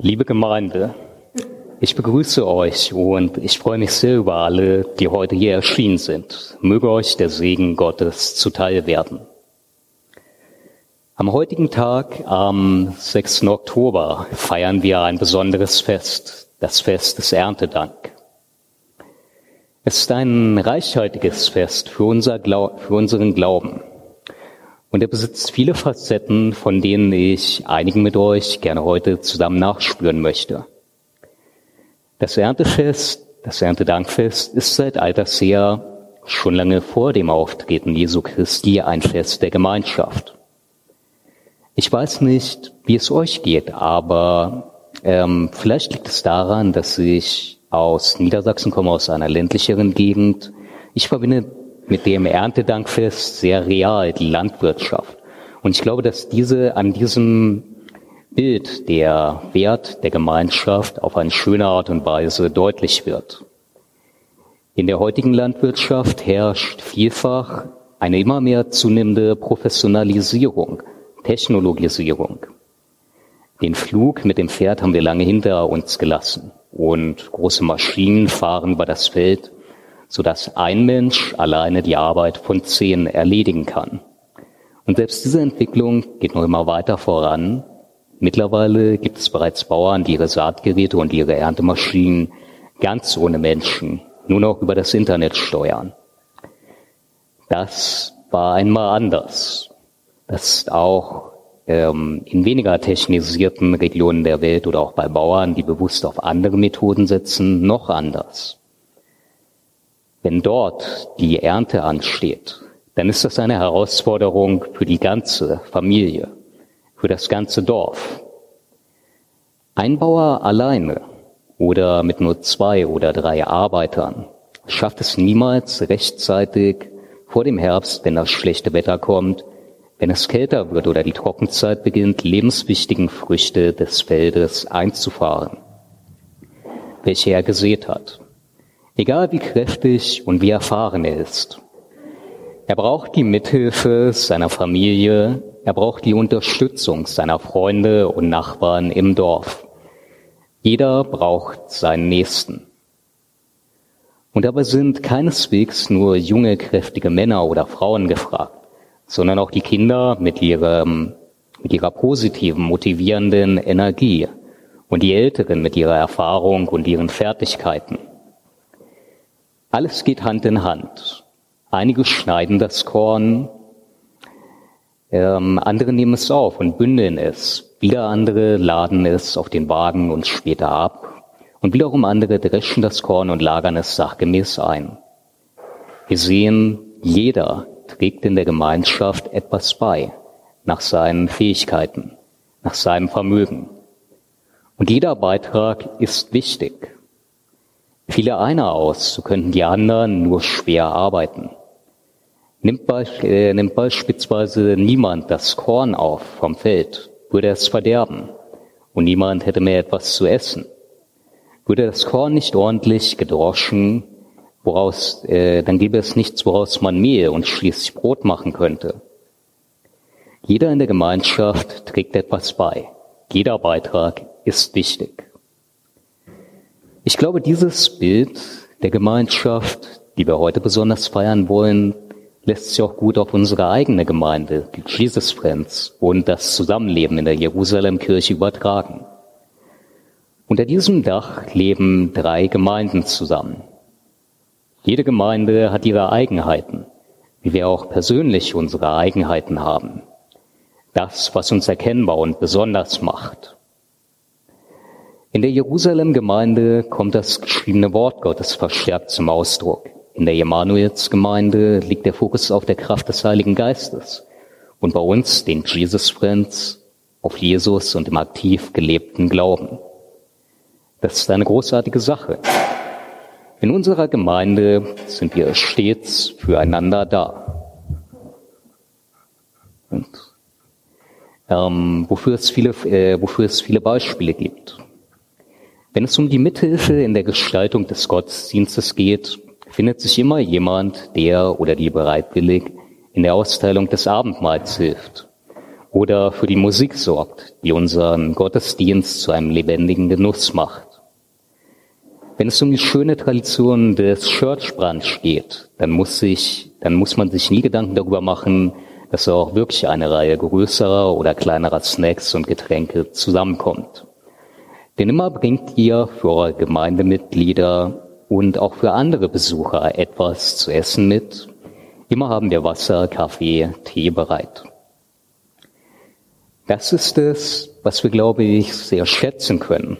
Liebe Gemeinde, ich begrüße euch und ich freue mich sehr über alle, die heute hier erschienen sind. Möge euch der Segen Gottes zuteil werden. Am heutigen Tag, am 6. Oktober, feiern wir ein besonderes Fest, das Fest des Erntedank. Es ist ein reichhaltiges Fest für, unser Glau für unseren Glauben. Und er besitzt viele Facetten, von denen ich einigen mit euch gerne heute zusammen nachspüren möchte. Das Erntefest, das Erntedankfest ist seit alters her schon lange vor dem Auftreten Jesu Christi ein Fest der Gemeinschaft. Ich weiß nicht, wie es euch geht, aber ähm, vielleicht liegt es daran, dass ich aus Niedersachsen komme, aus einer ländlicheren Gegend. Ich verbinde mit dem Erntedankfest sehr real die Landwirtschaft. Und ich glaube, dass diese an diesem Bild der Wert der Gemeinschaft auf eine schöne Art und Weise deutlich wird. In der heutigen Landwirtschaft herrscht vielfach eine immer mehr zunehmende Professionalisierung, Technologisierung. Den Flug mit dem Pferd haben wir lange hinter uns gelassen und große Maschinen fahren über das Feld sodass ein Mensch alleine die Arbeit von zehn erledigen kann. Und selbst diese Entwicklung geht noch immer weiter voran. Mittlerweile gibt es bereits Bauern, die ihre Saatgeräte und ihre Erntemaschinen ganz ohne Menschen nur noch über das Internet steuern. Das war einmal anders. Das ist auch ähm, in weniger technisierten Regionen der Welt oder auch bei Bauern, die bewusst auf andere Methoden setzen, noch anders. Wenn dort die Ernte ansteht, dann ist das eine Herausforderung für die ganze Familie, für das ganze Dorf. Ein Bauer alleine oder mit nur zwei oder drei Arbeitern schafft es niemals rechtzeitig vor dem Herbst, wenn das schlechte Wetter kommt, wenn es kälter wird oder die Trockenzeit beginnt, lebenswichtigen Früchte des Feldes einzufahren, welche er gesät hat. Egal wie kräftig und wie erfahren er ist. Er braucht die Mithilfe seiner Familie, er braucht die Unterstützung seiner Freunde und Nachbarn im Dorf. Jeder braucht seinen Nächsten. Und dabei sind keineswegs nur junge, kräftige Männer oder Frauen gefragt, sondern auch die Kinder mit, ihrem, mit ihrer positiven, motivierenden Energie und die Älteren mit ihrer Erfahrung und ihren Fertigkeiten. Alles geht Hand in Hand. Einige schneiden das Korn, ähm, andere nehmen es auf und bündeln es. Wieder andere laden es auf den Wagen und später ab. Und wiederum andere dreschen das Korn und lagern es sachgemäß ein. Wir sehen, jeder trägt in der Gemeinschaft etwas bei, nach seinen Fähigkeiten, nach seinem Vermögen. Und jeder Beitrag ist wichtig fiele einer aus, so könnten die anderen nur schwer arbeiten. Äh, nimmt beispielsweise niemand das Korn auf vom Feld, würde es verderben und niemand hätte mehr etwas zu essen. Würde das Korn nicht ordentlich gedroschen, woraus, äh, dann gäbe es nichts, woraus man Mehl und schließlich Brot machen könnte. Jeder in der Gemeinschaft trägt etwas bei. Jeder Beitrag ist wichtig. Ich glaube, dieses Bild der Gemeinschaft, die wir heute besonders feiern wollen, lässt sich auch gut auf unsere eigene Gemeinde, die Jesus Friends und das Zusammenleben in der Jerusalem-Kirche übertragen. Unter diesem Dach leben drei Gemeinden zusammen. Jede Gemeinde hat ihre Eigenheiten, wie wir auch persönlich unsere Eigenheiten haben. Das, was uns erkennbar und besonders macht. In der Jerusalem-Gemeinde kommt das geschriebene Wort Gottes verstärkt zum Ausdruck. In der Emanuels-Gemeinde liegt der Fokus auf der Kraft des Heiligen Geistes. Und bei uns, den Jesus Friends, auf Jesus und dem aktiv gelebten Glauben. Das ist eine großartige Sache. In unserer Gemeinde sind wir stets füreinander da. Und, ähm, wofür, es viele, äh, wofür es viele Beispiele gibt. Wenn es um die Mithilfe in der Gestaltung des Gottesdienstes geht, findet sich immer jemand, der oder die bereitwillig in der Austeilung des Abendmahls hilft oder für die Musik sorgt, die unseren Gottesdienst zu einem lebendigen Genuss macht. Wenn es um die schöne Tradition des Church Brunch geht, dann muss sich, dann muss man sich nie Gedanken darüber machen, dass auch wirklich eine Reihe größerer oder kleinerer Snacks und Getränke zusammenkommt. Denn immer bringt ihr für eure Gemeindemitglieder und auch für andere Besucher etwas zu essen mit. Immer haben wir Wasser, Kaffee, Tee bereit. Das ist es, was wir, glaube ich, sehr schätzen können.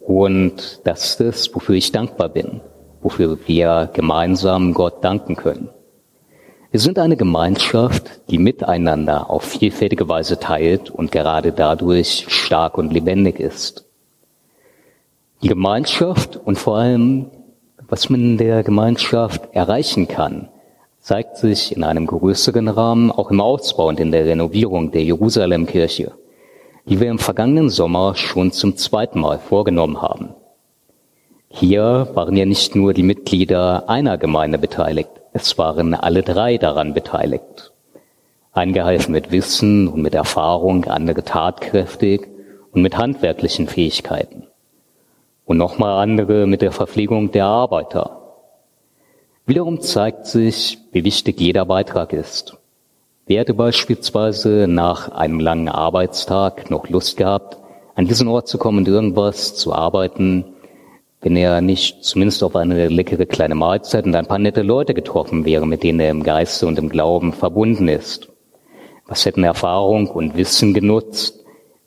Und das ist es, wofür ich dankbar bin, wofür wir gemeinsam Gott danken können. Wir sind eine Gemeinschaft, die miteinander auf vielfältige Weise teilt und gerade dadurch stark und lebendig ist. Die Gemeinschaft und vor allem, was man in der Gemeinschaft erreichen kann, zeigt sich in einem größeren Rahmen auch im Ausbau und in der Renovierung der Jerusalemkirche, die wir im vergangenen Sommer schon zum zweiten Mal vorgenommen haben. Hier waren ja nicht nur die Mitglieder einer Gemeinde beteiligt, es waren alle drei daran beteiligt. Eingehalten mit Wissen und mit Erfahrung, andere tatkräftig und mit handwerklichen Fähigkeiten. Und nochmal andere mit der Verpflegung der Arbeiter Wiederum zeigt sich, wie wichtig jeder Beitrag ist. Wer hätte beispielsweise nach einem langen Arbeitstag noch Lust gehabt, an diesen Ort zu kommen und irgendwas zu arbeiten, wenn er nicht zumindest auf eine leckere kleine Mahlzeit und ein paar nette Leute getroffen wäre, mit denen er im Geiste und im Glauben verbunden ist? Was hätten Erfahrung und Wissen genutzt,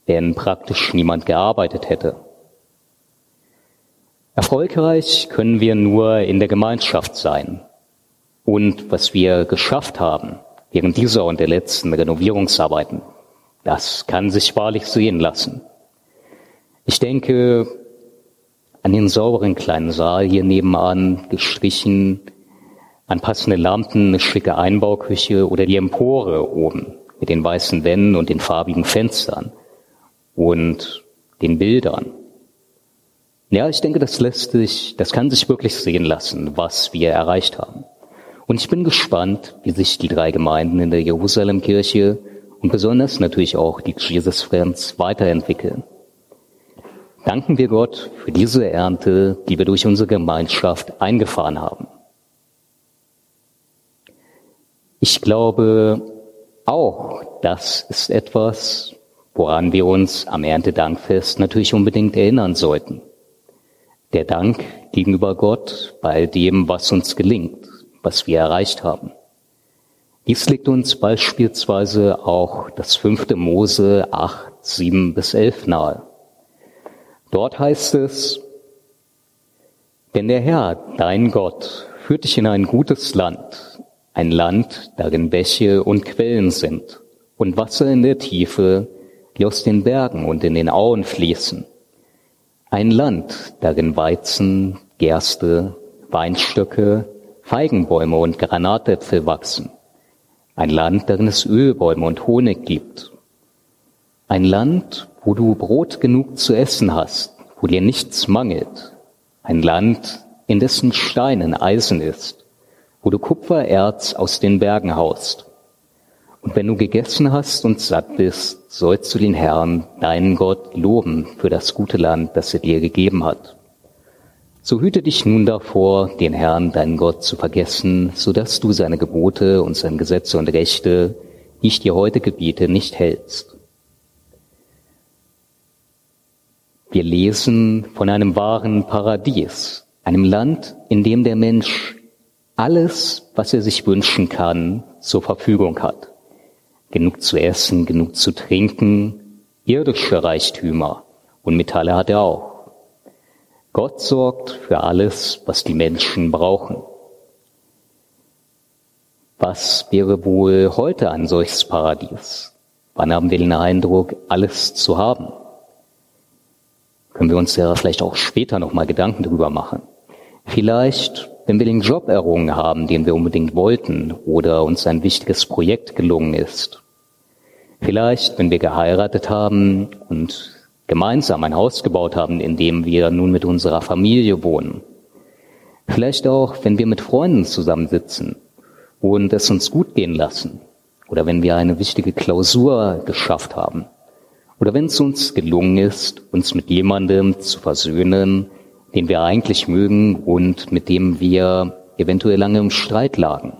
wenn praktisch niemand gearbeitet hätte? Erfolgreich können wir nur in der Gemeinschaft sein. Und was wir geschafft haben während dieser und der letzten Renovierungsarbeiten, das kann sich wahrlich sehen lassen. Ich denke an den sauberen kleinen Saal hier nebenan, gestrichen, an passende Lampen, eine schicke Einbauküche oder die Empore oben mit den weißen Wänden und den farbigen Fenstern und den Bildern. Ja, ich denke, das lässt sich, das kann sich wirklich sehen lassen, was wir erreicht haben. Und ich bin gespannt, wie sich die drei Gemeinden in der Jerusalemkirche und besonders natürlich auch die Jesus Friends weiterentwickeln. Danken wir Gott für diese Ernte, die wir durch unsere Gemeinschaft eingefahren haben. Ich glaube auch, das ist etwas, woran wir uns am Erntedankfest natürlich unbedingt erinnern sollten. Der Dank gegenüber Gott bei dem, was uns gelingt, was wir erreicht haben. Dies liegt uns beispielsweise auch das fünfte Mose 8, 7 bis 11 nahe. Dort heißt es, denn der Herr, dein Gott, führt dich in ein gutes Land, ein Land, darin Bäche und Quellen sind und Wasser in der Tiefe, die aus den Bergen und in den Auen fließen ein Land, darin Weizen, Gerste, Weinstöcke, Feigenbäume und Granatäpfel wachsen. Ein Land, darin es Ölbäume und Honig gibt. Ein Land, wo du Brot genug zu essen hast, wo dir nichts mangelt. Ein Land, in dessen Steinen Eisen ist, wo du Kupfererz aus den Bergen haust. Und wenn du gegessen hast und satt bist, sollst du den Herrn, deinen Gott, loben für das gute Land, das er dir gegeben hat. So hüte dich nun davor, den Herrn, deinen Gott, zu vergessen, so dass du seine Gebote und seine Gesetze und Rechte, die ich dir heute gebiete, nicht hältst. Wir lesen von einem wahren Paradies, einem Land, in dem der Mensch alles, was er sich wünschen kann, zur Verfügung hat genug zu essen, genug zu trinken, irdische Reichtümer und Metalle hat er auch. Gott sorgt für alles, was die Menschen brauchen. Was wäre wohl heute ein solches Paradies? Wann haben wir den Eindruck, alles zu haben? Können wir uns ja vielleicht auch später nochmal Gedanken darüber machen. Vielleicht, wenn wir den Job errungen haben, den wir unbedingt wollten, oder uns ein wichtiges Projekt gelungen ist. Vielleicht, wenn wir geheiratet haben und gemeinsam ein Haus gebaut haben, in dem wir nun mit unserer Familie wohnen. Vielleicht auch, wenn wir mit Freunden zusammensitzen und es uns gut gehen lassen oder wenn wir eine wichtige Klausur geschafft haben oder wenn es uns gelungen ist, uns mit jemandem zu versöhnen, den wir eigentlich mögen und mit dem wir eventuell lange im Streit lagen.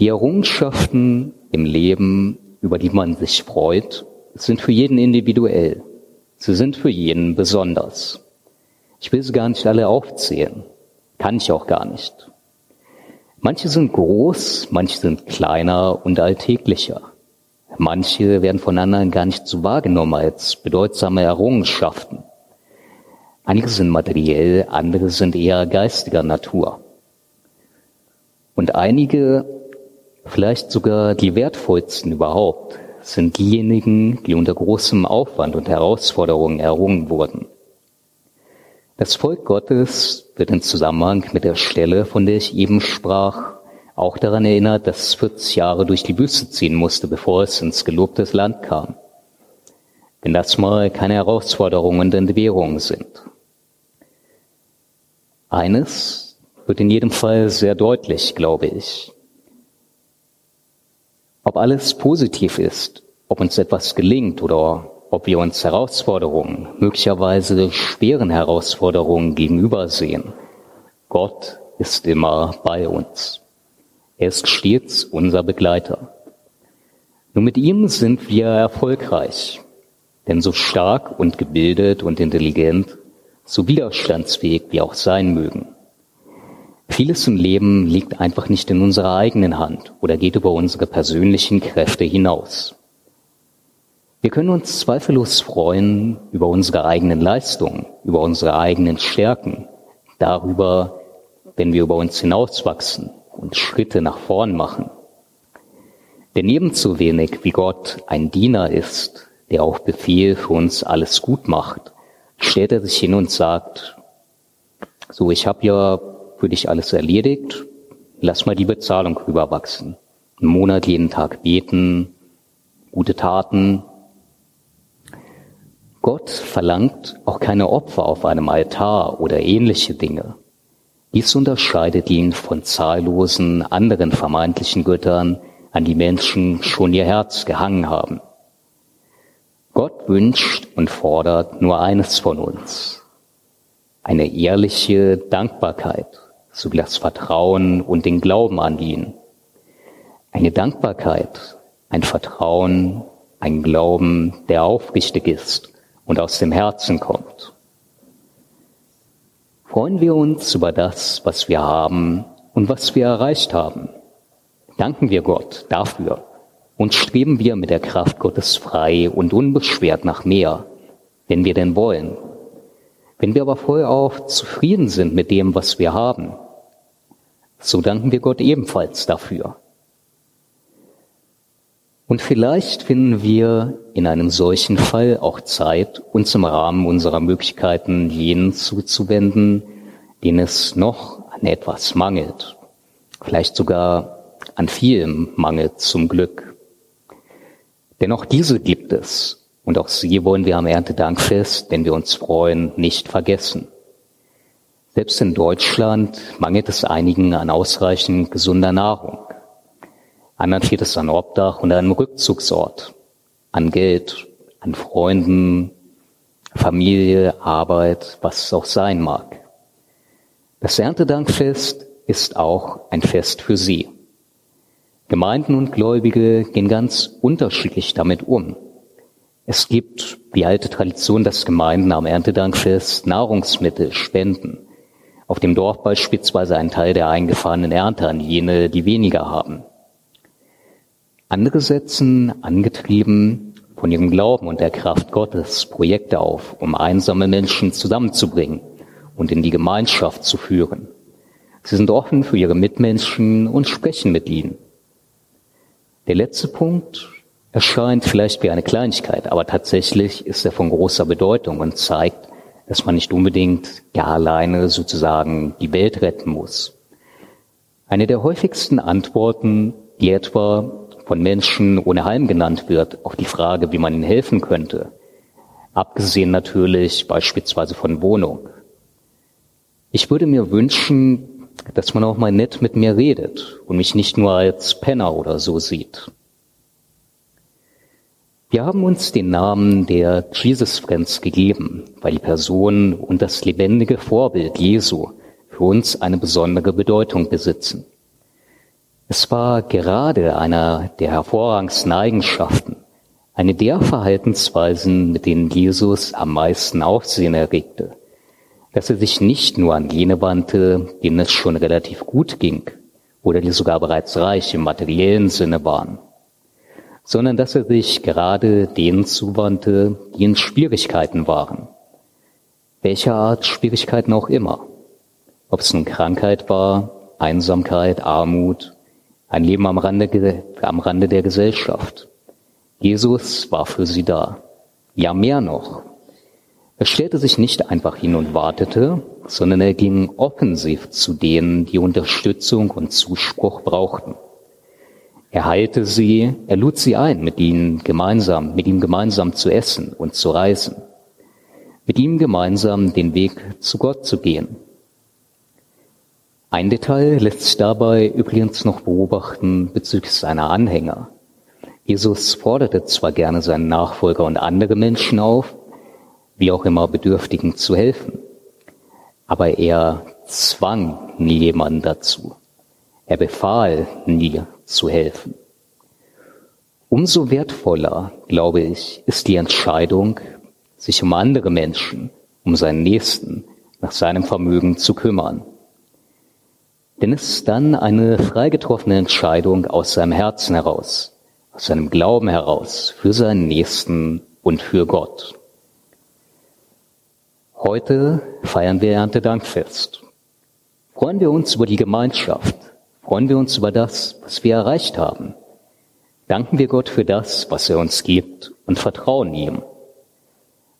Die Errungenschaften im Leben, über die man sich freut, sind für jeden individuell. Sie sind für jeden besonders. Ich will sie gar nicht alle aufzählen. Kann ich auch gar nicht. Manche sind groß, manche sind kleiner und alltäglicher. Manche werden von anderen gar nicht so wahrgenommen als bedeutsame Errungenschaften. Einige sind materiell, andere sind eher geistiger Natur. Und einige, vielleicht sogar die wertvollsten überhaupt, sind diejenigen, die unter großem Aufwand und Herausforderungen errungen wurden. Das Volk Gottes wird im Zusammenhang mit der Stelle, von der ich eben sprach, auch daran erinnert, dass es 40 Jahre durch die Wüste ziehen musste, bevor es ins gelobte Land kam. Wenn das mal keine Herausforderungen und Entbehrungen sind. Eines wird in jedem Fall sehr deutlich, glaube ich. Ob alles positiv ist, ob uns etwas gelingt oder ob wir uns Herausforderungen, möglicherweise schweren Herausforderungen gegenübersehen. Gott ist immer bei uns. Er ist stets unser Begleiter. Nur mit ihm sind wir erfolgreich, denn so stark und gebildet und intelligent, so widerstandsfähig wir auch sein mögen. Vieles im Leben liegt einfach nicht in unserer eigenen Hand oder geht über unsere persönlichen Kräfte hinaus. Wir können uns zweifellos freuen über unsere eigenen Leistungen, über unsere eigenen Stärken, darüber, wenn wir über uns hinauswachsen und Schritte nach vorn machen. Denn ebenso wenig wie Gott ein Diener ist, der auf Befehl für uns alles gut macht, stellt er sich hin und sagt, so, ich habe ja für dich alles erledigt, lass mal die Bezahlung rüberwachsen. Einen Monat jeden Tag beten, gute Taten, Gott verlangt auch keine Opfer auf einem Altar oder ähnliche Dinge. Dies unterscheidet ihn von zahllosen anderen vermeintlichen Göttern, an die Menschen schon ihr Herz gehangen haben. Gott wünscht und fordert nur eines von uns. Eine ehrliche Dankbarkeit sowie das Vertrauen und den Glauben an ihn. Eine Dankbarkeit, ein Vertrauen, ein Glauben, der aufrichtig ist und aus dem Herzen kommt. Freuen wir uns über das, was wir haben und was wir erreicht haben. Danken wir Gott dafür und streben wir mit der Kraft Gottes frei und unbeschwert nach mehr, wenn wir denn wollen. Wenn wir aber voll auf zufrieden sind mit dem, was wir haben, so danken wir Gott ebenfalls dafür. Und vielleicht finden wir in einem solchen Fall auch Zeit, uns im Rahmen unserer Möglichkeiten jenen zuzuwenden, denen es noch an etwas mangelt. Vielleicht sogar an vielem mangelt zum Glück. Denn auch diese gibt es. Und auch sie wollen wir am Erntedankfest, wenn wir uns freuen, nicht vergessen. Selbst in Deutschland mangelt es einigen an ausreichend gesunder Nahrung. Anderen fehlt es an Obdach und einem Rückzugsort, an Geld, an Freunden, Familie, Arbeit, was es auch sein mag. Das Erntedankfest ist auch ein Fest für sie. Gemeinden und Gläubige gehen ganz unterschiedlich damit um. Es gibt die alte Tradition, dass Gemeinden am Erntedankfest Nahrungsmittel spenden. Auf dem Dorf beispielsweise einen Teil der eingefahrenen Ernte an jene, die weniger haben. Andere setzen, angetrieben von ihrem Glauben und der Kraft Gottes, Projekte auf, um einsame Menschen zusammenzubringen und in die Gemeinschaft zu führen. Sie sind offen für ihre Mitmenschen und sprechen mit ihnen. Der letzte Punkt erscheint vielleicht wie eine Kleinigkeit, aber tatsächlich ist er von großer Bedeutung und zeigt, dass man nicht unbedingt gar alleine sozusagen die Welt retten muss. Eine der häufigsten Antworten, die etwa von Menschen ohne Heim genannt wird, auf die Frage, wie man ihnen helfen könnte. Abgesehen natürlich beispielsweise von Wohnung. Ich würde mir wünschen, dass man auch mal nett mit mir redet und mich nicht nur als Penner oder so sieht. Wir haben uns den Namen der Jesus Friends gegeben, weil die Person und das lebendige Vorbild Jesu für uns eine besondere Bedeutung besitzen. Es war gerade einer der hervorragendsten Eigenschaften, eine der Verhaltensweisen, mit denen Jesus am meisten Aufsehen erregte, dass er sich nicht nur an jene wandte, denen es schon relativ gut ging oder die sogar bereits reich im materiellen Sinne waren, sondern dass er sich gerade denen zuwandte, die in Schwierigkeiten waren. Welcher Art Schwierigkeiten auch immer. Ob es nun Krankheit war, Einsamkeit, Armut, ein Leben am Rande, am Rande der Gesellschaft. Jesus war für sie da. Ja, mehr noch. Er stellte sich nicht einfach hin und wartete, sondern er ging offensiv zu denen, die Unterstützung und Zuspruch brauchten. Er heilte sie, er lud sie ein, mit ihnen gemeinsam, mit ihm gemeinsam zu essen und zu reisen, mit ihm gemeinsam den Weg zu Gott zu gehen. Ein Detail lässt sich dabei übrigens noch beobachten bezüglich seiner Anhänger. Jesus forderte zwar gerne seinen Nachfolger und andere Menschen auf, wie auch immer Bedürftigen zu helfen, aber er zwang nie jemanden dazu. Er befahl nie zu helfen. Umso wertvoller, glaube ich, ist die Entscheidung, sich um andere Menschen, um seinen Nächsten nach seinem Vermögen zu kümmern. Denn es ist dann eine frei getroffene Entscheidung aus seinem Herzen heraus, aus seinem Glauben heraus, für seinen Nächsten und für Gott. Heute feiern wir Erntedankfest. Freuen wir uns über die Gemeinschaft, freuen wir uns über das, was wir erreicht haben. Danken wir Gott für das, was er uns gibt und vertrauen ihm.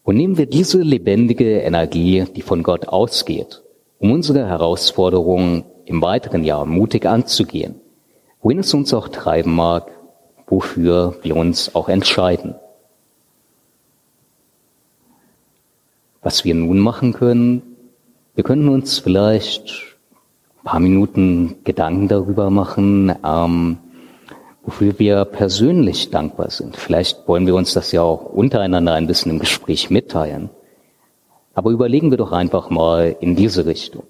Und nehmen wir diese lebendige Energie, die von Gott ausgeht, um unsere Herausforderungen im weiteren Jahr mutig anzugehen, wohin es uns auch treiben mag, wofür wir uns auch entscheiden. Was wir nun machen können, wir können uns vielleicht ein paar Minuten Gedanken darüber machen, ähm, wofür wir persönlich dankbar sind. Vielleicht wollen wir uns das ja auch untereinander ein bisschen im Gespräch mitteilen. Aber überlegen wir doch einfach mal in diese Richtung.